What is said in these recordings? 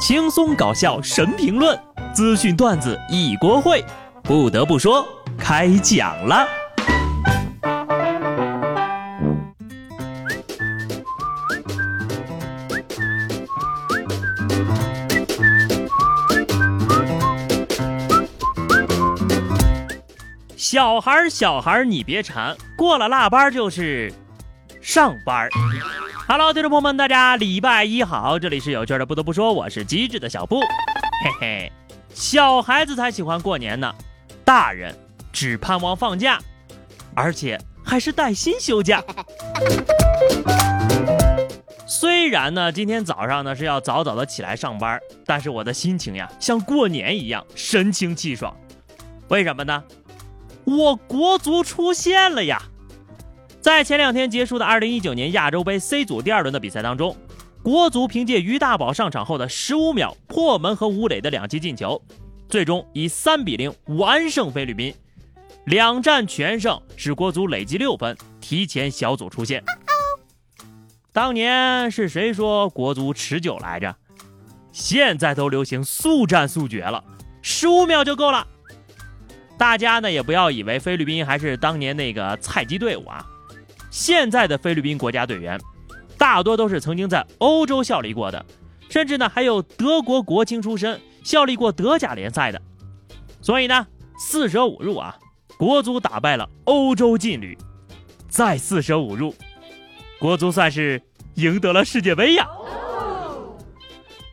轻松搞笑神评论，资讯段子一锅烩。不得不说，开讲了。小孩儿，小孩儿，你别馋，过了腊八就是上班儿。Hello，听众朋友们，大家礼拜一好，这里是有趣的。不得不说，我是机智的小布，嘿嘿，小孩子才喜欢过年呢，大人只盼望放假，而且还是带薪休假。虽然呢，今天早上呢是要早早的起来上班，但是我的心情呀，像过年一样神清气爽。为什么呢？我国足出现了呀！在前两天结束的2019年亚洲杯 C 组第二轮的比赛当中，国足凭借于大宝上场后的15秒破门和吴磊的两记进球，最终以3比0完胜菲律宾，两战全胜，使国足累计六分，提前小组出线。当年是谁说国足持久来着？现在都流行速战速决了，15秒就够了。大家呢也不要以为菲律宾还是当年那个菜鸡队伍啊。现在的菲律宾国家队员，大多都是曾经在欧洲效力过的，甚至呢还有德国国青出身，效力过德甲联赛的。所以呢，四舍五入啊，国足打败了欧洲劲旅，再四舍五入，国足算是赢得了世界杯呀。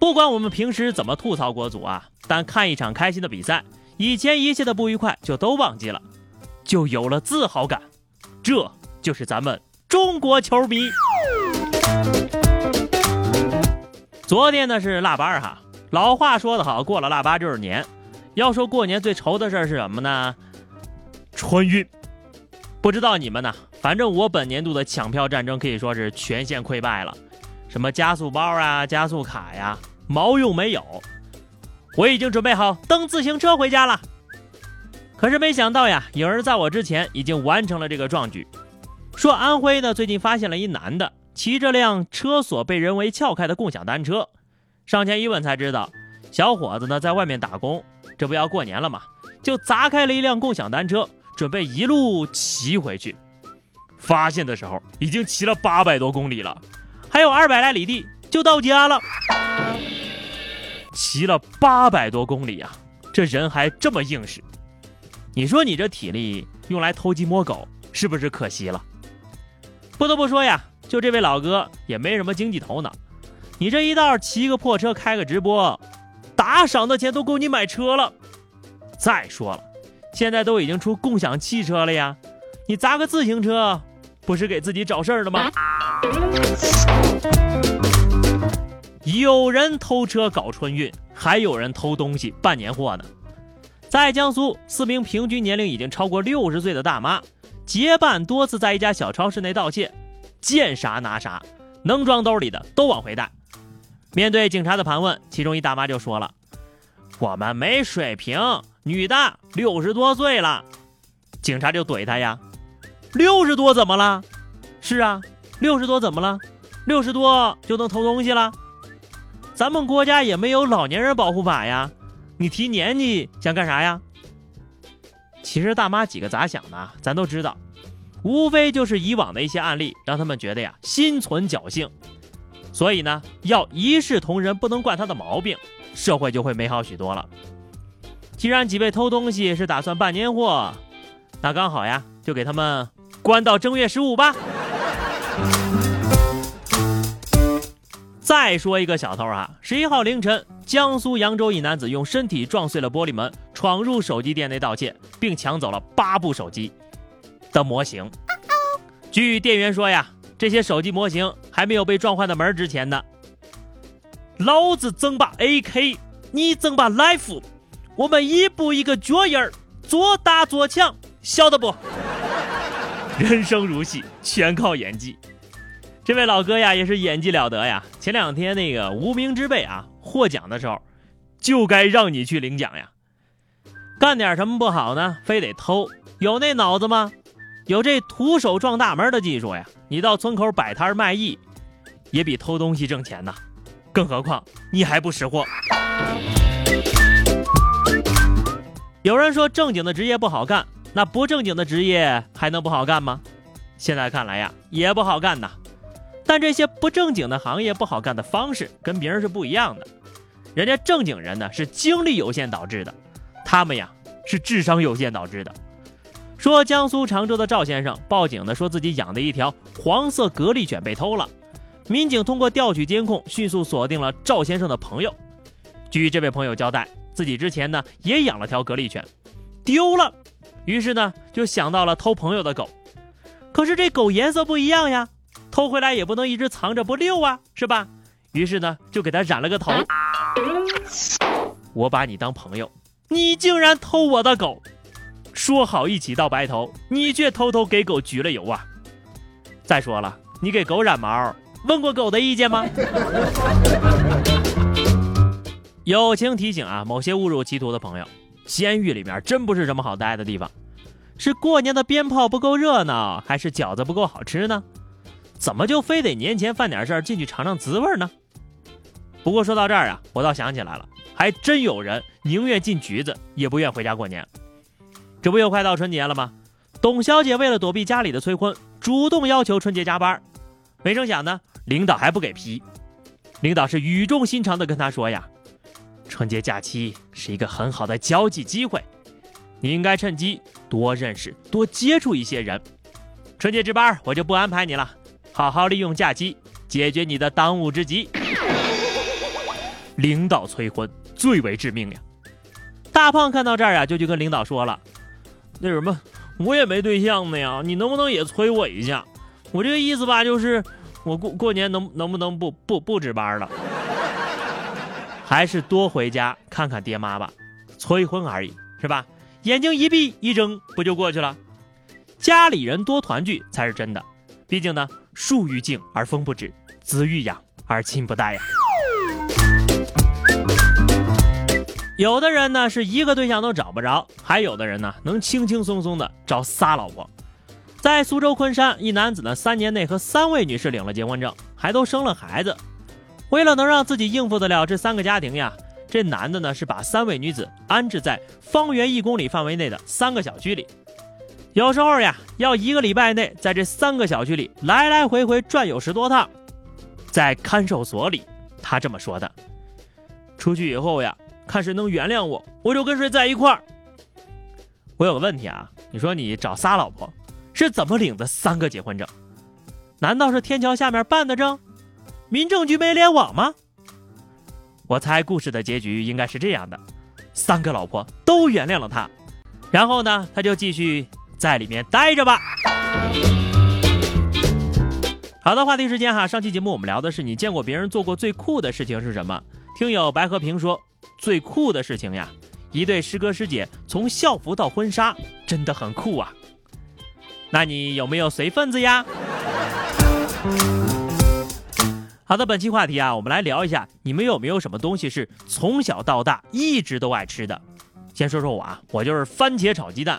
不管我们平时怎么吐槽国足啊，但看一场开心的比赛，以前一切的不愉快就都忘记了，就有了自豪感。这。就是咱们中国球迷。昨天呢是腊八哈，老话说得好，过了腊八就是年。要说过年最愁的事是什么呢？春运。不知道你们呢，反正我本年度的抢票战争可以说是全线溃败了。什么加速包啊、加速卡呀，毛用没有。我已经准备好蹬自行车回家了。可是没想到呀，有人在我之前已经完成了这个壮举。说安徽呢，最近发现了一男的骑着辆车锁被人为撬开的共享单车，上前一问才知道，小伙子呢在外面打工，这不要过年了嘛，就砸开了一辆共享单车，准备一路骑回去。发现的时候已经骑了八百多公里了，还有二百来里地就到家了。骑了八百多公里呀，这人还这么硬实，你说你这体力用来偷鸡摸狗是不是可惜了？不得不说呀，就这位老哥也没什么经济头脑。你这一道骑个破车开个直播，打赏的钱都够你买车了。再说了，现在都已经出共享汽车了呀，你砸个自行车，不是给自己找事儿了吗？有人偷车搞春运，还有人偷东西办年货呢。在江苏，四名平均年龄已经超过六十岁的大妈。结伴多次在一家小超市内盗窃，见啥拿啥，能装兜里的都往回带。面对警察的盘问，其中一大妈就说了：“我们没水平，女的六十多岁了。”警察就怼他呀：“六十多怎么了？是啊，六十多怎么了？六十多就能偷东西了？咱们国家也没有老年人保护法呀，你提年纪想干啥呀？”其实大妈几个咋想的，咱都知道，无非就是以往的一些案例让他们觉得呀心存侥幸，所以呢要一视同仁，不能惯他的毛病，社会就会美好许多了。既然几位偷东西是打算办年货，那刚好呀，就给他们关到正月十五吧。再说一个小偷啊，十一号凌晨，江苏扬州一男子用身体撞碎了玻璃门，闯入手机店内盗窃，并抢走了八部手机的模型。据店员说呀，这些手机模型还没有被撞坏的门值钱呢。老子整把 AK，你整把 Life，我们一步一个脚印儿，做大做强，晓得不？人生如戏，全靠演技。这位老哥呀，也是演技了得呀！前两天那个无名之辈啊获奖的时候，就该让你去领奖呀。干点什么不好呢？非得偷？有那脑子吗？有这徒手撞大门的技术呀？你到村口摆摊卖艺，也比偷东西挣钱呐。更何况你还不识货。有人说正经的职业不好干，那不正经的职业还能不好干吗？现在看来呀，也不好干呐。但这些不正经的行业不好干的方式跟别人是不一样的。人家正经人呢是精力有限导致的，他们呀是智商有限导致的。说江苏常州的赵先生报警的说自己养的一条黄色格力犬被偷了，民警通过调取监控，迅速锁定了赵先生的朋友。据这位朋友交代。自己之前呢也养了条格力犬，丢了，于是呢就想到了偷朋友的狗。可是这狗颜色不一样呀，偷回来也不能一直藏着不溜啊，是吧？于是呢就给他染了个头。我把你当朋友，你竟然偷我的狗！说好一起到白头，你却偷偷给狗焗了油啊！再说了，你给狗染毛，问过狗的意见吗？友情提醒啊，某些误入歧途的朋友，监狱里面真不是什么好待的地方。是过年的鞭炮不够热闹，还是饺子不够好吃呢？怎么就非得年前犯点事儿进去尝尝滋味呢？不过说到这儿啊，我倒想起来了，还真有人宁愿进局子，也不愿回家过年。这不又快到春节了吗？董小姐为了躲避家里的催婚，主动要求春节加班，没成想呢，领导还不给批。领导是语重心长的跟她说呀。春节假期是一个很好的交际机会，你应该趁机多认识、多接触一些人。春节值班我就不安排你了，好好利用假期解决你的当务之急。领导催婚最为致命呀！大胖看到这儿啊，就去跟领导说了：“那什么，我也没对象呢呀，你能不能也催我一下？我这个意思吧，就是我过过年能能不能不不不值班了？”还是多回家看看爹妈吧，催婚而已，是吧？眼睛一闭一睁，不就过去了？家里人多团聚才是真的，毕竟呢，树欲静而风不止，子欲养而亲不待呀。有的人呢是一个对象都找不着，还有的人呢能轻轻松松的找仨老婆。在苏州昆山，一男子呢三年内和三位女士领了结婚证，还都生了孩子。为了能让自己应付得了这三个家庭呀，这男的呢是把三位女子安置在方圆一公里范围内的三个小区里，有时候呀要一个礼拜内在这三个小区里来来回回转悠十多趟。在看守所里，他这么说的：“出去以后呀，看谁能原谅我，我就跟谁在一块儿。”我有个问题啊，你说你找仨老婆是怎么领的三个结婚证？难道是天桥下面办的证？民政局没联网吗？我猜故事的结局应该是这样的：三个老婆都原谅了他，然后呢，他就继续在里面待着吧。好的，话题时间哈，上期节目我们聊的是你见过别人做过最酷的事情是什么？听友白和平说，最酷的事情呀，一对师哥师姐从校服到婚纱，真的很酷啊。那你有没有随份子呀？好的，本期话题啊，我们来聊一下，你们有没有什么东西是从小到大一直都爱吃的？先说说我啊，我就是番茄炒鸡蛋，